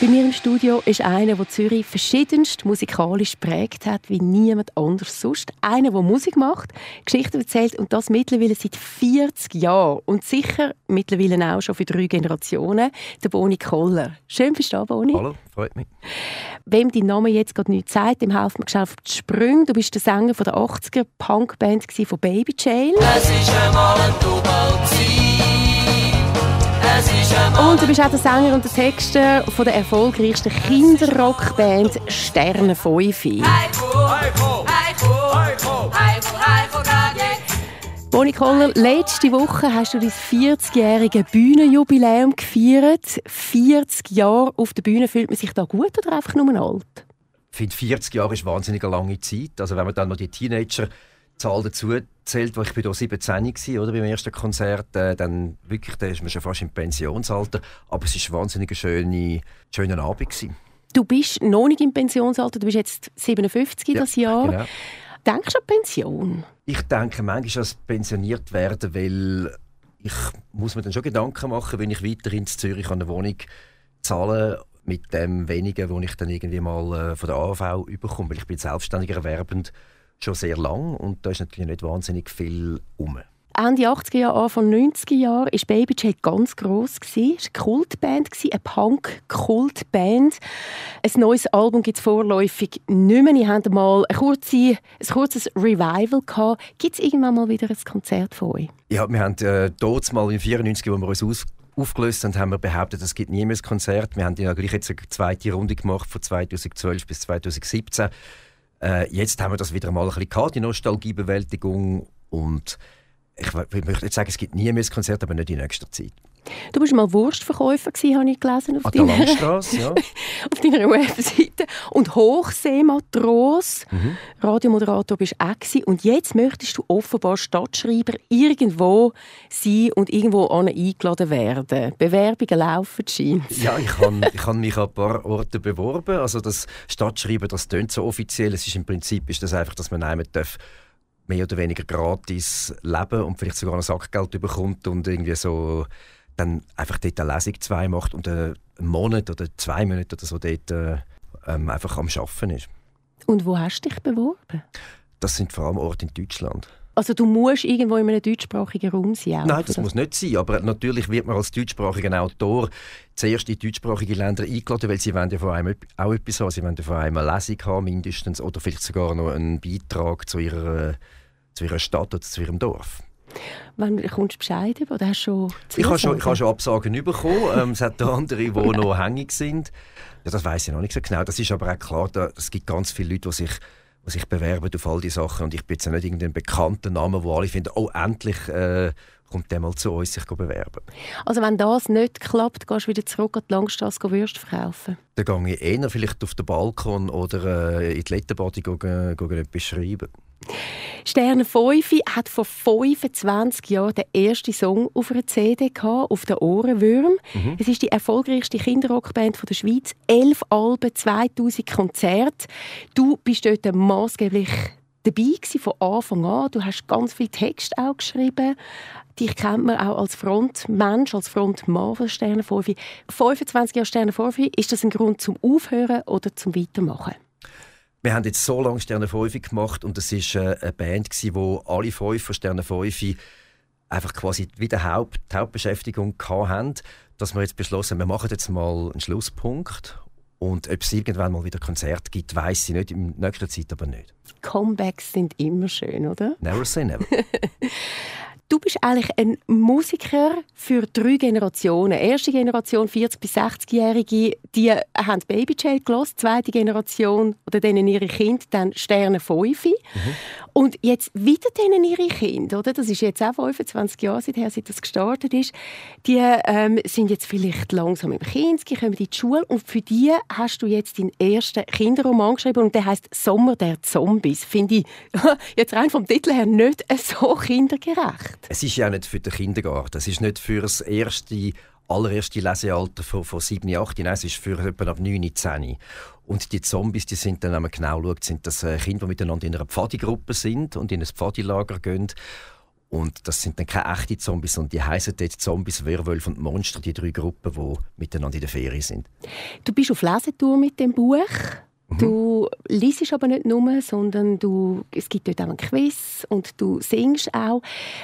Bei mir im Studio ist einer, der Zürich verschiedenst musikalisch prägt hat, wie niemand anders sonst. Einer, der Musik macht, Geschichten erzählt und das mittlerweile seit 40 Jahren. Und sicher mittlerweile auch schon für drei Generationen. Der Boni Koller. Schön, bist du da, Boni. Hallo, freut mich. Wem dein Name jetzt gerade nichts sagt, dem helfen wir schnell auf die Sprünge. Du bist der Sänger von der 80er Punkband von Baby Jail. Es ist einmal ein einmal Und du bist auch der Sänger und der Texter von der erfolgreichsten Kinderrockband Sterne 5. Heiko, Heiko, Heiko, Heiko, Heiko, Heiko, Boni Koller, letzte Woche hast du dein 40-jährige Bühnenjubiläum gefeiert. 40 Jahre auf der Bühne, fühlt man sich da gut oder einfach nur alt? Ich finde, 40 Jahre ist wahnsinnig eine lange Zeit. Also wenn man dann noch die Teenager-Zahl dazu zählt, wo ich bin da 17 war, oder beim ersten Konzert, äh, dann wirklich, da ist man schon fast im Pensionsalter. Aber es war wahnsinnig ein schöner, schöner Abend. Gewesen. Du bist noch nicht im Pensionsalter, du bist jetzt 57 Ja, das Jahr. Genau. Denkst du an Pension? Ich denke manchmal als pensioniert werden, weil ich muss mir dann schon Gedanken machen, wenn ich weiterhin in Zürich eine Wohnung zahle mit dem wenigen, wo ich dann irgendwie mal äh, von der AV überkomme, weil ich bin selbstständiger erwerbend schon sehr lang und da ist natürlich nicht wahnsinnig viel um. Ende 80er Jahre, Anfang 90er Jahre war Baby J ganz gross. Es war eine Kultband, eine Punk-Kultband. Ein neues Album gibt es vorläufig nicht mehr. Ihr habt mal ein, kurze, ein kurzes Revival gehabt. Gibt es irgendwann mal wieder ein Konzert von euch? Ja, wir haben äh, dort mal im 94, wo wir uns aus aufgelöst haben, haben wir behauptet, es gibt nie mehr ein Konzert. Wir haben ja gleich jetzt eine zweite Runde gemacht von 2012 bis 2017. Äh, jetzt haben wir das wieder mal ein bisschen gehabt, die Nostalgiebewältigung und ich, ich möchte nicht sagen, es gibt nie mehr ein Konzert, aber nicht in nächster Zeit. Du bist mal Wurstverkäufer gewesen, habe ich gelesen auf An deiner, Langstrasse, ja. auf deiner Webseite. Und Hochseematros, Radiomoderator bist du auch gewesen. Und jetzt möchtest du offenbar Stadtschreiber irgendwo sein und irgendwo eingeladen werden. Bewerbungen laufen scheint. Ja, ich habe ich han mich an ein paar Orten beworben. Also das Stadtschreiben, das tönt so offiziell. Es ist im Prinzip ist das einfach, dass man einmal darf mehr oder weniger gratis leben und vielleicht sogar ein Sackgeld bekommt und irgendwie so dann einfach dort eine Lesung zwei macht und einen Monat oder zwei Monate oder so dort äh, ähm, einfach am Arbeiten ist. Und wo hast du dich beworben? Das sind vor allem Orte in Deutschland. Also du musst irgendwo in einem deutschsprachigen Raum sein. auch Nein, das muss nicht sein. Aber natürlich wird man als deutschsprachiger Autor zuerst in deutschsprachige Länder eingeladen, weil sie wollen ja von einem auch etwas haben. Sie wollen ja von einem eine Lesung haben, mindestens, oder vielleicht sogar noch einen Beitrag zu ihrer, zu ihrer Stadt oder zu ihrem Dorf. Wann kommst du Bescheid über? Oder hast schon Ich habe schon, ich habe schon Absagen bekommen. Ähm, es hat andere, die noch hängig sind. Ja, das weiß ich noch nicht so genau. Das ist aber auch klar, da, es gibt ganz viele Leute, die sich, die sich bewerben auf all diese Sachen. Und ich bin jetzt nicht irgendein bekannter Name, wo alle finden, oh, endlich äh, kommt der mal zu uns sich bewerben. Also wenn das nicht klappt, gehst du wieder zurück an die Langstrasse Würste verkaufen. Dann gehe ich eher vielleicht auf den Balkon oder äh, in die gehen, gehen etwas schreiben. Sterne 5 hat vor 25 Jahren den ersten Song auf einer CD gehabt, auf der Ohrenwürm. Es ist die erfolgreichste Kinderrockband der Schweiz. Elf Alben, 2000 Konzerte. Du bist dort maßgeblich dabei gewesen, von Anfang an. Du hast ganz viel Text auch geschrieben. Dich kennt man auch als Frontmensch, als Frontmann von Sterne 5. 25 Jahre Sterne 5, ist das ein Grund zum Aufhören oder zum Weitermachen? Wir haben jetzt so lange Sterne 5 gemacht und es war äh, eine Band, gewesen, wo alle fünf von Sterne 5 einfach quasi wieder Haupt, die Hauptbeschäftigung hatten, dass wir jetzt beschlossen haben, wir machen jetzt mal einen Schlusspunkt. Und ob es irgendwann mal wieder Konzert gibt, weiß ich nicht. In nächster Zeit aber nicht. Comebacks sind immer schön, oder? Never say never. Du bist eigentlich ein Musiker für drei Generationen. Erste Generation, 40- bis 60-Jährige, die haben Baby Jail gehört. Zweite Generation, oder denen ihre Kinder, dann Sterne 5. Und jetzt wieder denen ihre Kinder, oder? Das ist jetzt auch 25 Jahre seither, seit das gestartet ist. Die ähm, sind jetzt vielleicht langsam im Kinski, kommen in die Schule. Und für die hast du jetzt deinen ersten Kinderroman geschrieben und der heißt Sommer der Zombies. Finde ich jetzt rein vom Titel her nicht so kindergerecht. Es ist ja auch nicht für den Kindergarten. Es ist nicht für das erste, allererste Lesealter von, von 7, 8. Nein, es ist für etwa ab 9, 10. Und die Zombies, die sind dann, wenn man genau schaut, sind das äh, Kinder, die miteinander in einer Pfadigruppe sind und in ein Pfadilager gehen. Und das sind dann keine echten Zombies, sondern die heißen dort Zombies, Werwölfe und Monster, die drei Gruppen, die miteinander in der Ferie sind. Du bist auf Lesetour mit dem Buch. Du liest aber nicht nur, sondern du, es gibt dort auch ein Quiz und du singst auch.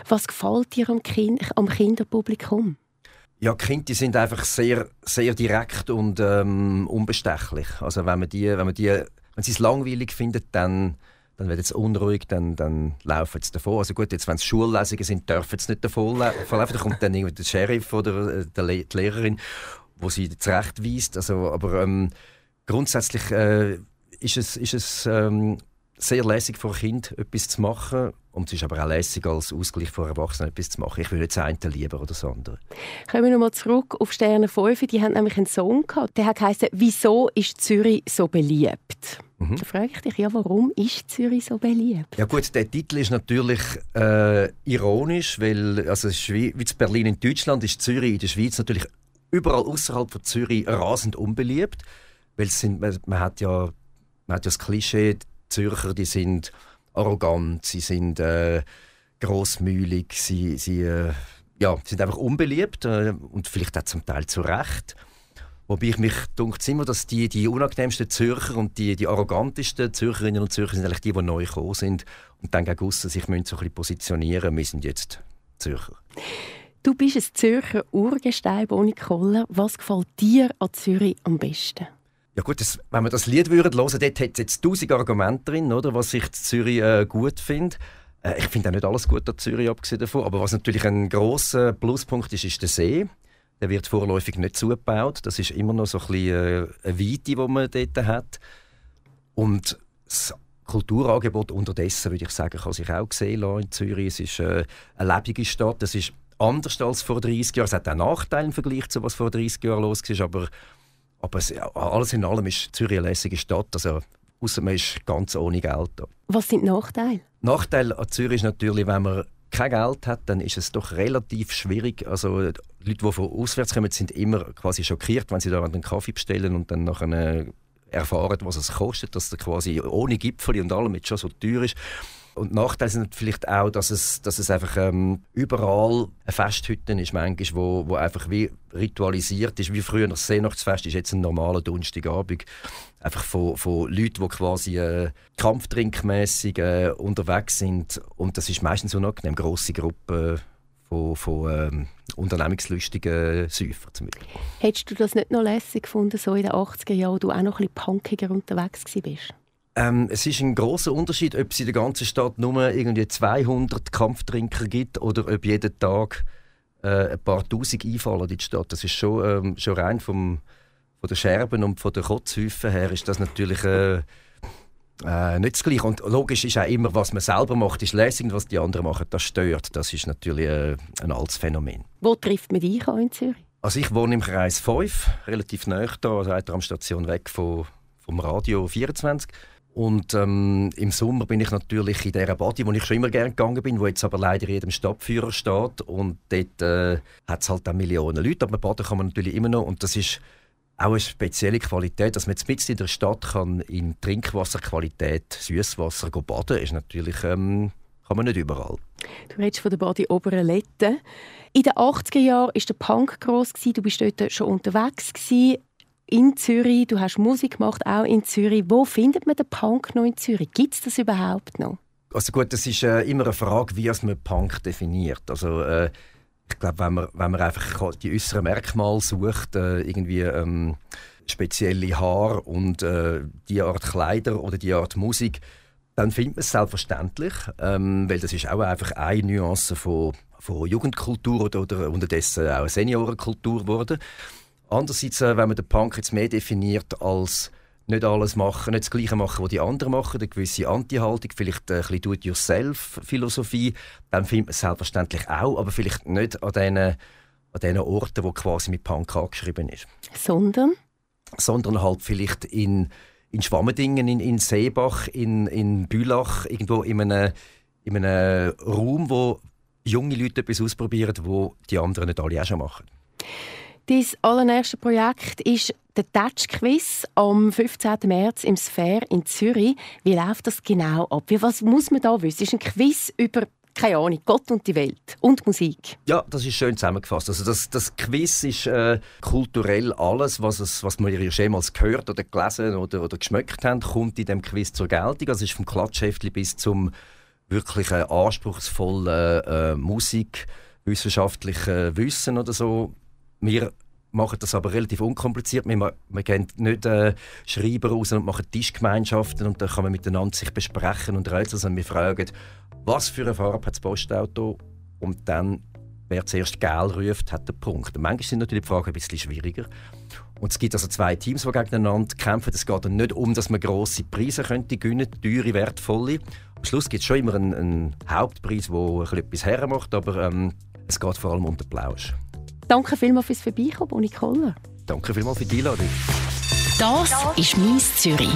Was gefällt dir am, kind, am Kinderpublikum? Ja, die Kinder sind einfach sehr, sehr direkt und ähm, unbestechlich. Also wenn man die, wenn man die, wenn sie es langweilig findet, dann dann werden sie unruhig, dann, dann laufen sie davon. Also gut, jetzt, wenn es Schullesungen sind, dürfen sie nicht davon laufen. Da kommt dann irgendwie der Sheriff oder äh, die Lehrerin, wo sie zurechtweist. Also, aber ähm, grundsätzlich äh, ist es, ist es ähm, sehr lässig für ein Kind, etwas zu machen. Und es ist aber auch lässig, als Ausgleich für Erwachsene etwas zu machen. Ich würde das eine lieber oder das andere. Kommen wir nochmal zurück auf Sterne 5. Die haben nämlich einen Song gehabt. Der geheißen «Wieso ist Zürich so beliebt?» mhm. Da frage ich dich, ja, warum ist Zürich so beliebt? Ja gut, der Titel ist natürlich äh, ironisch, weil also es ist wie, wie Berlin in Deutschland ist Zürich in der Schweiz natürlich überall außerhalb von Zürich rasend unbeliebt. Weil sind, man, man, hat ja, man hat das Klischee, Zürcher, die sind arrogant, sie sind äh, großmühlig, sie, sie äh, ja, sind einfach unbeliebt äh, und vielleicht auch zum Teil zu Recht. Wobei ich mich dunkt immer, dass die, die unangenehmsten Zürcher und die, die arrogantesten Zürcherinnen und Zürcher sind eigentlich die, die neu gekommen sind und dann gegen aussen sich müssen so ein bisschen positionieren Wir sind jetzt Zürcher. Du bist ein Zürcher Urgestein ohne Kohle. Was gefällt dir an Zürich am besten? Ja gut, das, wenn wir das Lied hören würden, dort hat es jetzt tausend Argumente drin, oder, was ich in Zürich äh, gut finde. Äh, ich finde auch nicht alles gut an Zürich, abgesehen davon. Aber was natürlich ein grosser Pluspunkt ist, ist der See. Der wird vorläufig nicht zugebaut. Das ist immer noch so ein bisschen äh, eine Weite, die man dort hat. Und das Kulturangebot unterdessen, würde ich sagen, kann sich auch sehen lassen in Zürich. Es ist äh, eine lebende Stadt. Es ist anders als vor 30 Jahren. Es hat auch Nachteile im Vergleich zu was vor 30 Jahren los war. Aber aber es, alles in allem ist Zürich eine lässige Stadt. Also, außer man ist ganz ohne Geld. Was sind die Nachteile? Nachteil an Zürich ist natürlich, wenn man kein Geld hat, dann ist es doch relativ schwierig. Also Leute, die von auswärts kommen, sind immer quasi schockiert, wenn sie da einen Kaffee bestellen und dann nachher erfahren, was es kostet, dass der quasi ohne Gipfel und allem jetzt schon so teuer ist. Und Nachteil sind vielleicht auch, dass es, dass es einfach ähm, überall eine Festhütte ist, manchmal, wo, wo einfach wie ritualisiert ist, wie früher das Seenachtsfest ist jetzt ein normaler Donnerstagabend. Einfach von, von Leuten, die quasi äh, kampftrinkmässig äh, unterwegs sind. Und das ist meistens eine grosse Gruppe von, von ähm, unternehmungslustigen Säufern. Hättest du das nicht noch lässig gefunden, so in den 80er Jahren, wo du auch noch ein bisschen punkiger unterwegs warst? Ähm, es ist ein großer Unterschied, ob es in der ganzen Stadt nur irgendwie 200 Kampftrinker gibt oder ob jeden Tag äh, ein paar Tausend einfallen in die Stadt. Das ist schon, ähm, schon rein vom, von den Scherben und von den Kotzhäufen her ist das natürlich äh, äh, nicht das Gleiche. Und logisch ist auch immer, was man selber macht, ist lässig und was die anderen machen, das stört. Das ist natürlich äh, ein altes Phänomen. Wo trifft man dich in Zürich? Also ich wohne im Kreis 5, relativ nahe da, also eine Station weg von, vom Radio 24. Und ähm, im Sommer bin ich natürlich in dieser Body, wo ich schon immer gerne gegangen bin, wo jetzt aber leider jedem Stadtführer steht. Und dort äh, hat es halt auch Millionen Leute, aber baden kann man natürlich immer noch. Und das ist auch eine spezielle Qualität, dass man jetzt in der Stadt kann in Trinkwasserqualität Süßwasser baden ist natürlich ähm, kann man nicht überall. Du redest von der Body Oberlette. In den 80er Jahren war der Punk gross. Du bist dort schon unterwegs in Zürich, du hast Musik gemacht, auch in Zürich. Wo findet man den Punk noch in Zürich? Gibt es das überhaupt noch? Also gut, das ist äh, immer eine Frage, wie man Punk definiert. Also äh, ich glaube, wenn man, wenn man einfach die äußeren Merkmale sucht, äh, irgendwie ähm, spezielle Haare und äh, die Art Kleider oder die Art Musik, dann findet man es selbstverständlich, ähm, weil das ist auch einfach eine Nuance von, von Jugendkultur oder, oder unterdessen auch Seniorenkultur geworden. Andererseits, äh, wenn man den Punk jetzt mehr definiert als nicht alles machen, nicht das Gleiche machen, was die anderen machen, eine gewisse Anti-Haltung, vielleicht ein bisschen Do-it-yourself-Philosophie, dann findet man es selbstverständlich auch, aber vielleicht nicht an diesen, an diesen Orten, wo quasi mit Punk angeschrieben ist. Sondern? Sondern halt vielleicht in, in Schwammendingen, in, in Seebach, in, in Bülach, irgendwo in einem, in einem Raum, wo junge Leute etwas ausprobieren, wo die anderen nicht alle auch schon machen. Dein allererste Projekt ist der Touch-Quiz am 15. März im Sphere in Zürich. Wie läuft das genau ab? Was muss man da wissen? Es ist ein Quiz über keine Ahnung, Gott und die Welt und Musik. Ja, das ist schön zusammengefasst. Also das, das Quiz ist äh, kulturell alles, was, es, was wir jemals gehört oder gelesen oder, oder geschmeckt haben, kommt in dem Quiz zur Geltung. Also es ist vom Klatschheftli bis zum wirklich äh, anspruchsvollen äh, Musik, wissenschaftlichen Wissen oder so. Wir machen das aber relativ unkompliziert. Wir, wir gehen nicht äh, Schreiber raus und machen Tischgemeinschaften und dann kann man miteinander sich besprechen und rätseln, sondern wir fragen, was für eine Farbe hat das Postauto und dann, wer zuerst «Gel» ruft, hat den Punkt. Und manchmal sind natürlich die Fragen ein bisschen schwieriger. Und es gibt also zwei Teams, die gegeneinander kämpfen. Es geht dann nicht um, dass man grosse Preise könnte gewinnen könnte, teure, wertvolle. Am Schluss gibt es schon immer einen, einen Hauptpreis, der etwas hermacht, aber ähm, es geht vor allem um den Plausch. Danke vielmals fürs Vorbeikommen, Nicole. Danke vielmals für die Einladung. Das ist «Mies Zürich».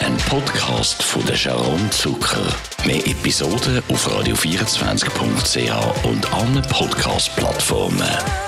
Ein Podcast von der Sharon Zucker. Mehr Episoden auf radio24.ch und allen Podcast-Plattformen.